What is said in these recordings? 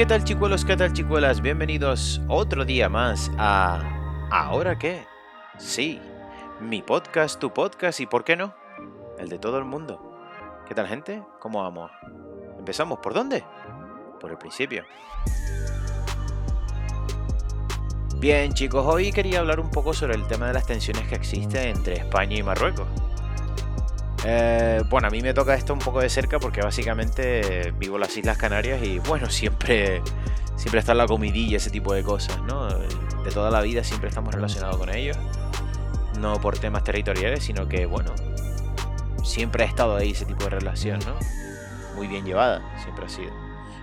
¿qué tal chicuelos? ¿Qué tal chicuelas? Bienvenidos otro día más a... ¿Ahora qué? Sí, mi podcast, tu podcast y ¿por qué no? El de todo el mundo. ¿Qué tal gente? ¿Cómo vamos? ¿Empezamos por dónde? Por el principio. Bien chicos, hoy quería hablar un poco sobre el tema de las tensiones que existen entre España y Marruecos. Eh, bueno, a mí me toca esto un poco de cerca porque básicamente vivo en las Islas Canarias y bueno, siempre, siempre está la comidilla, ese tipo de cosas, ¿no? De toda la vida siempre estamos relacionados con ellos. No por temas territoriales, sino que, bueno, siempre ha estado ahí ese tipo de relación, ¿no? Muy bien llevada, siempre ha sido.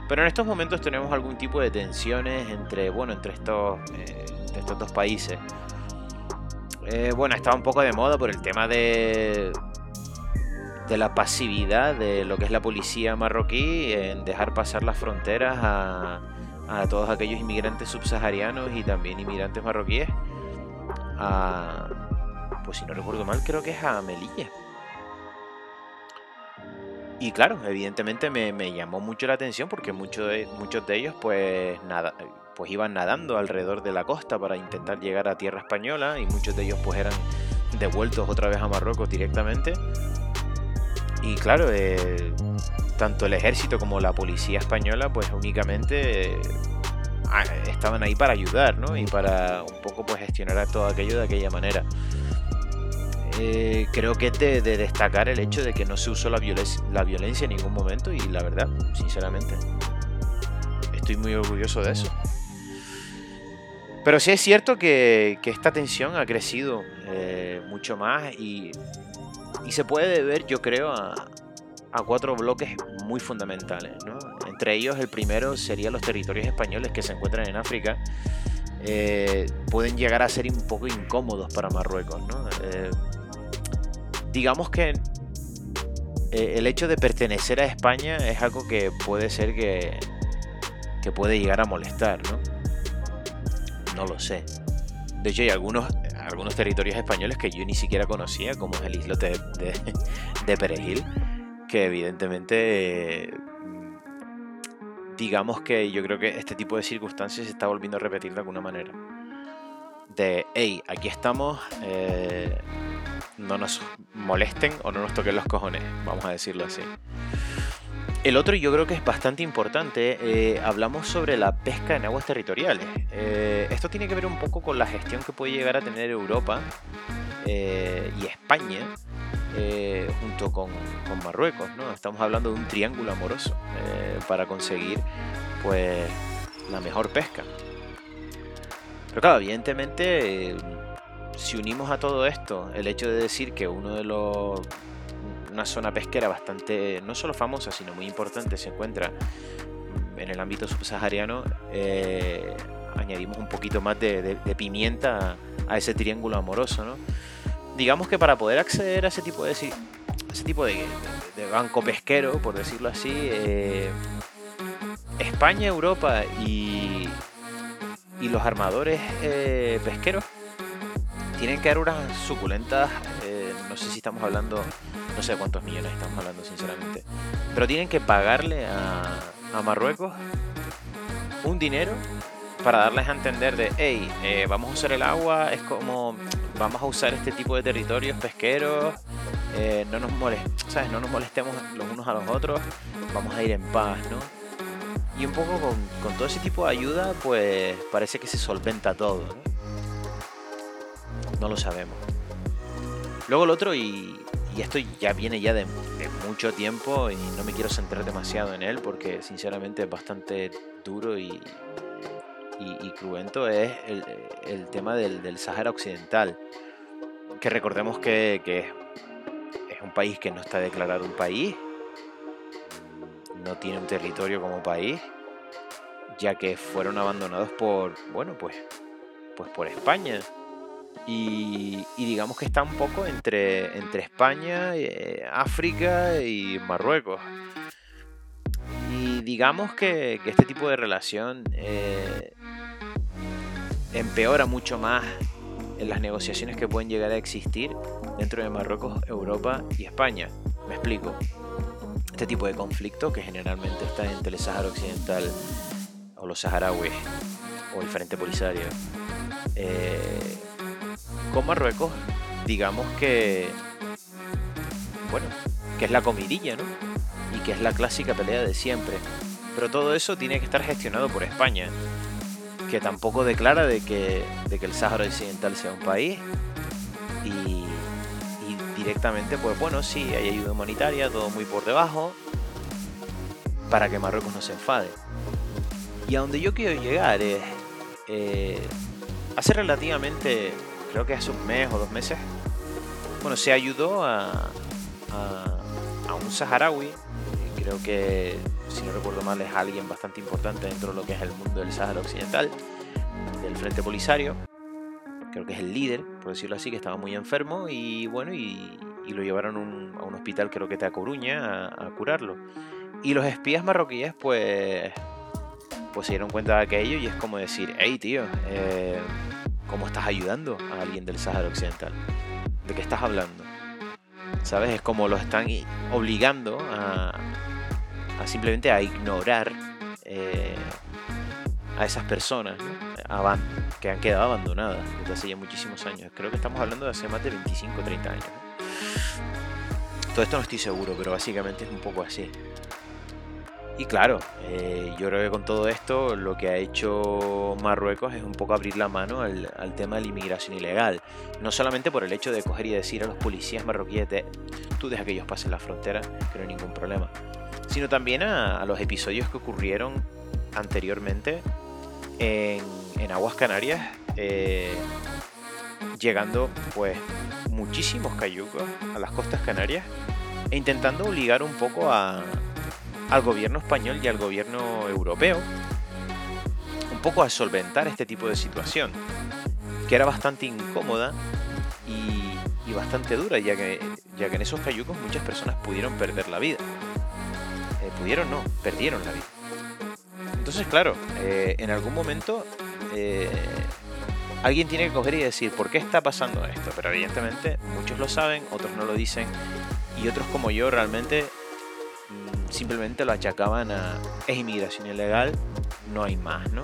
Pero en estos momentos tenemos algún tipo de tensiones entre, bueno, entre estos, eh, estos dos países. Eh, bueno, estaba un poco de moda por el tema de, de la pasividad de lo que es la policía marroquí en dejar pasar las fronteras a, todos aquellos inmigrantes subsaharianos y también inmigrantes marroquíes. pues si no recuerdo mal, creo que es a Melilla. Y claro, evidentemente me, llamó mucho la atención porque muchos de, muchos de ellos pues, nada, pues iban nadando alrededor de la costa para intentar llegar a tierra española y muchos de ellos pues eran devueltos otra vez a Marruecos directamente y claro, eh, tanto el ejército como la policía española, pues únicamente eh, estaban ahí para ayudar, ¿no? Y para un poco pues gestionar todo aquello de aquella manera. Eh, creo que es de, destacar el hecho de que no se usó la, la violencia en ningún momento y la verdad, sinceramente, estoy muy orgulloso de eso. Pero sí es cierto que, esta tensión ha crecido mucho más y y se puede ver, yo creo, a, cuatro bloques muy fundamentales. Entre ellos, el primero sería los territorios españoles que se encuentran en África. Eh, pueden llegar a ser un poco incómodos para Marruecos. Eh, digamos que eh, el hecho de pertenecer a España es algo que puede ser que, que puede llegar a molestar. ¿no? no lo sé. De hecho, hay algunos algunos territorios españoles que yo ni siquiera conocía, como es el islote de, de, Perejil, que evidentemente digamos que yo creo que este tipo de circunstancias se está volviendo a repetir de alguna manera. De, hey, aquí estamos, eh, no nos molesten o no nos toquen los cojones, vamos a decirlo así. El otro yo creo que es bastante importante, eh, hablamos sobre la pesca en aguas territoriales. Eh, esto tiene que ver un poco con la gestión que puede llegar a tener Europa eh, y España junto con, Marruecos. ¿no? Estamos hablando de un triángulo amoroso para conseguir pues, la mejor pesca. Pero claro, evidentemente, si unimos a todo esto el hecho de decir que uno de los una zona pesquera bastante, no solo famosa, sino muy importante, se encuentra en el ámbito subsahariano, eh, añadimos un poquito más de, pimienta a, ese triángulo amoroso. ¿no? Digamos que para poder acceder a ese tipo de, ese tipo de, banco pesquero, por decirlo así, eh, España, Europa y, y los armadores eh, pesqueros tienen que dar unas suculentas, no sé si estamos hablando no sé cuántos millones estamos hablando, sinceramente. Pero tienen que pagarle a, Marruecos un dinero para darles a entender de, hey, eh, vamos a usar el agua, es como, vamos a usar este tipo de territorios pesqueros, eh, no, nos ¿sabes? no nos molestemos los unos a los otros, vamos a ir en paz, ¿no? Y un poco con, con todo ese tipo de ayuda, pues parece que se solventa todo. No lo sabemos. Luego el otro, y, y esto ya viene ya de, mucho tiempo y no me quiero centrar demasiado en él porque sinceramente es bastante duro y, y, cruento, es el, tema del, del, Sahara Occidental. Que recordemos que, es un país que no está declarado un país, no tiene un territorio como país, ya que fueron abandonados por, bueno, pues, pues por España y, digamos que está un poco entre, entre España, eh, África y Marruecos. Y digamos que, este tipo de relación eh, empeora mucho más en las negociaciones que pueden llegar a existir dentro de Marruecos, Europa y España. Me explico. Este tipo de conflicto que generalmente está entre el Sáhara Occidental los saharauis o el Frente Polisario eh, con Marruecos, digamos que, bueno, que es la comidilla, ¿no? Y que es la clásica pelea de siempre. Pero todo eso tiene que estar gestionado por España, que tampoco declara de que, de que el Sáhara Occidental sea un país y, directamente, pues bueno, sí, hay ayuda humanitaria, todo muy por debajo, para que Marruecos no se enfade. Y a donde yo quiero llegar es, eh, hace relativamente, creo que hace un mes o dos meses, bueno, se ayudó a, a, un saharaui, creo que, si no recuerdo mal, es alguien bastante importante dentro de lo que es el mundo del Sahara Occidental, del Frente Polisario, creo que es el líder, por decirlo así, que estaba muy enfermo y bueno, y, lo llevaron a un hospital, creo que está a Coruña, a, curarlo. Y los espías marroquíes, pues, pues se dieron cuenta de aquello y es como decir, hey tío, eh, ¿cómo estás ayudando a alguien del Sahara Occidental? ¿De qué estás hablando? ¿Sabes? Es como lo están obligando a, simplemente a ignorar eh, a esas personas que han quedado abandonadas desde hace ya muchísimos años. Creo que estamos hablando de hace más de 25 o 30 años. Todo esto no estoy seguro, pero básicamente es un poco así. Y claro, eh, yo creo que con todo esto lo que ha hecho Marruecos es un poco abrir la mano al, tema de la inmigración ilegal. No solamente por el hecho de coger y decir a los policías marroquíes de tú deja que ellos pasen la frontera, que no hay ningún problema. Sino también a, los episodios que ocurrieron anteriormente en, aguas canarias, eh, llegando pues muchísimos cayucos a las costas canarias e intentando obligar un poco a, al gobierno español y al gobierno europeo un poco a solventar este tipo de situación, que era bastante incómoda y, bastante dura, ya que, ya que en esos cayucos muchas personas pudieron perder la vida. Eh, pudieron no, perdieron la vida. Entonces, claro, eh, en algún momento eh, alguien tiene que coger y decir, ¿por qué está pasando esto? Pero evidentemente muchos lo saben, otros no lo dicen, y otros como yo realmente simplemente lo achacaban a es inmigración ilegal, no hay más, ¿no?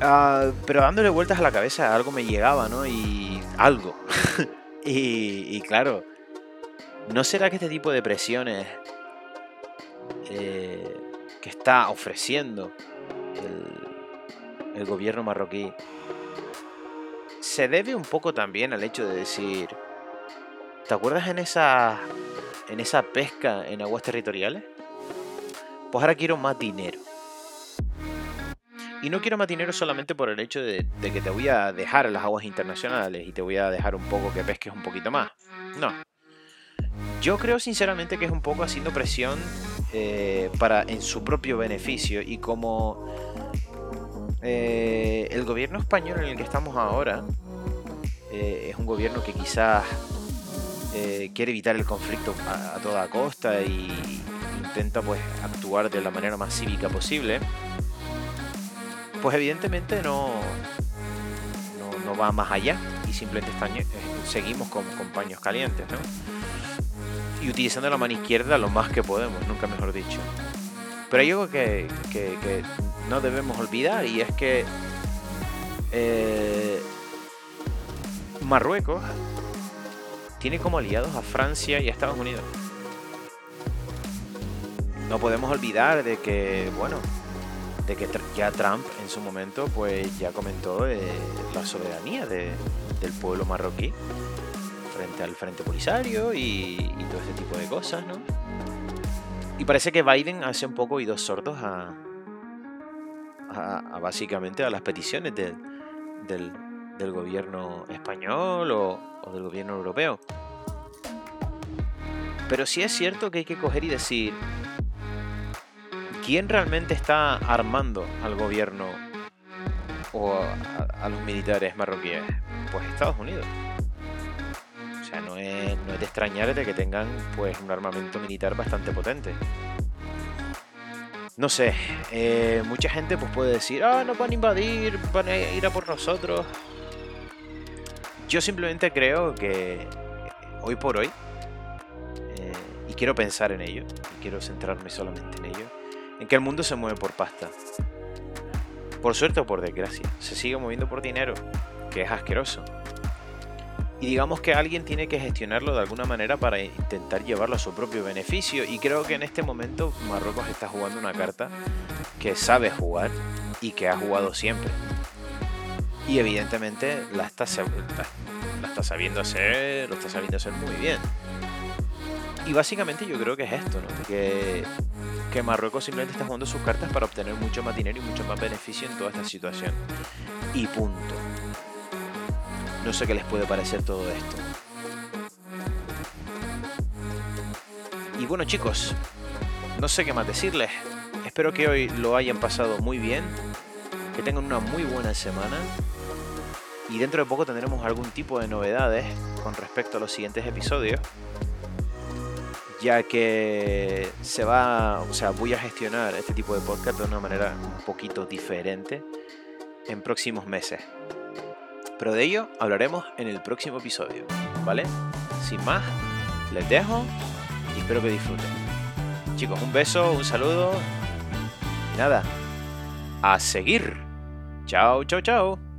Ah, pero dándole vueltas a la cabeza algo me llegaba, ¿no? Y algo. y, claro, ¿no será que este tipo de presiones eh, que está ofreciendo el, el gobierno marroquí se debe un poco también al hecho de decir, ¿te acuerdas en esa en esa pesca en aguas territoriales, pues ahora quiero más dinero. Y no quiero más dinero solamente por el hecho de, que te voy a dejar las aguas internacionales y te voy a dejar un poco que pesques un poquito más. No. Yo creo sinceramente que es un poco haciendo presión eh, para en su propio beneficio y como eh, el gobierno español en el que estamos ahora eh, es un gobierno que quizás eh, quiere evitar el conflicto a, toda costa y intenta pues actuar de la manera más cívica posible, pues evidentemente no, no, va más allá y simplemente eh, seguimos con, paños calientes, ¿no? Y utilizando la mano izquierda lo más que podemos, nunca mejor dicho. Pero hay algo que, no debemos olvidar y es que eh, Marruecos tiene como aliados a Francia y a Estados Unidos. No podemos olvidar de que, bueno, de que ya Trump en su momento pues ya comentó eh, la soberanía del pueblo marroquí frente al Frente Polisario y, todo ese tipo de cosas, ¿no? Y parece que Biden hace un poco oídos sordos a, a, básicamente a las peticiones del, del gobierno español o, o del gobierno europeo. Pero sí es cierto que hay que coger y decir, ¿quién realmente está armando al gobierno o a, los militares marroquíes? Pues Estados Unidos. O sea, no es, no es de extrañar de que tengan pues un armamento militar bastante potente. No sé, eh, mucha gente pues puede decir, ah, no van a invadir, van a ir a por nosotros. Yo simplemente creo que hoy por hoy, eh, y quiero pensar en ello, y quiero centrarme solamente en ello, en que el mundo se mueve por pasta. Por suerte o por desgracia, se sigue moviendo por dinero, que es asqueroso. Y digamos que alguien tiene que gestionarlo de alguna manera para intentar llevarlo a su propio beneficio. Y creo que en este momento Marruecos está jugando una carta que sabe jugar y que ha jugado siempre. Y evidentemente la está, sabiendo hacer, lo está sabiendo hacer muy bien. Y básicamente yo creo que es esto, ¿no? Que, que Marruecos simplemente está jugando sus cartas para obtener mucho más dinero y mucho más beneficio en toda esta situación. Y punto. No sé qué les puede parecer todo esto. Y bueno chicos, no sé qué más decirles. Espero que hoy lo hayan pasado muy bien, que tengan una muy buena semana y dentro de poco tendremos algún tipo de novedades con respecto a los siguientes episodios ya que se va, o sea, voy a gestionar este tipo de podcast de una manera un poquito diferente en próximos meses. Pero de ello hablaremos en el próximo episodio, ¿vale? Sin más, les dejo y espero que disfruten. Chicos, un beso, un saludo y nada, a seguir. Chao, chao, chao.